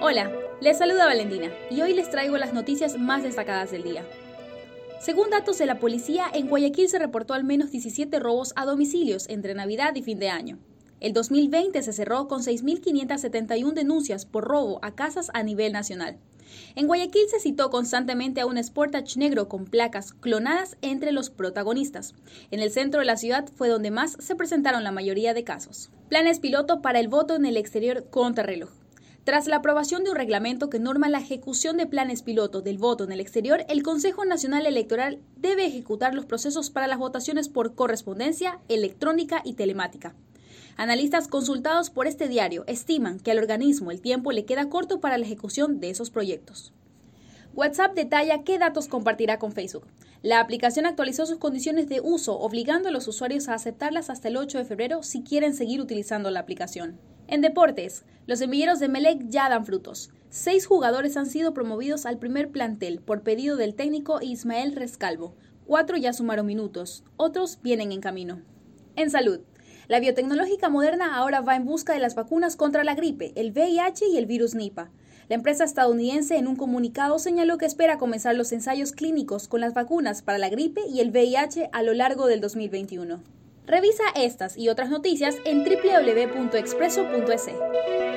Hola, les saluda Valentina y hoy les traigo las noticias más destacadas del día. Según datos de la policía, en Guayaquil se reportó al menos 17 robos a domicilios entre Navidad y fin de año. El 2020 se cerró con 6.571 denuncias por robo a casas a nivel nacional. En Guayaquil se citó constantemente a un Sportage negro con placas clonadas entre los protagonistas. En el centro de la ciudad fue donde más se presentaron la mayoría de casos. Planes piloto para el voto en el exterior contra reloj. Tras la aprobación de un reglamento que norma la ejecución de planes piloto del voto en el exterior, el Consejo Nacional Electoral debe ejecutar los procesos para las votaciones por correspondencia, electrónica y telemática. Analistas consultados por este diario estiman que al organismo el tiempo le queda corto para la ejecución de esos proyectos. WhatsApp detalla qué datos compartirá con Facebook. La aplicación actualizó sus condiciones de uso, obligando a los usuarios a aceptarlas hasta el 8 de febrero si quieren seguir utilizando la aplicación. En deportes, los semilleros de Melec ya dan frutos. Seis jugadores han sido promovidos al primer plantel por pedido del técnico Ismael Rescalvo. Cuatro ya sumaron minutos, otros vienen en camino. En salud, la biotecnológica moderna ahora va en busca de las vacunas contra la gripe, el VIH y el virus Nipah. La empresa estadounidense en un comunicado señaló que espera comenzar los ensayos clínicos con las vacunas para la gripe y el VIH a lo largo del 2021. Revisa estas y otras noticias en www.expreso.es.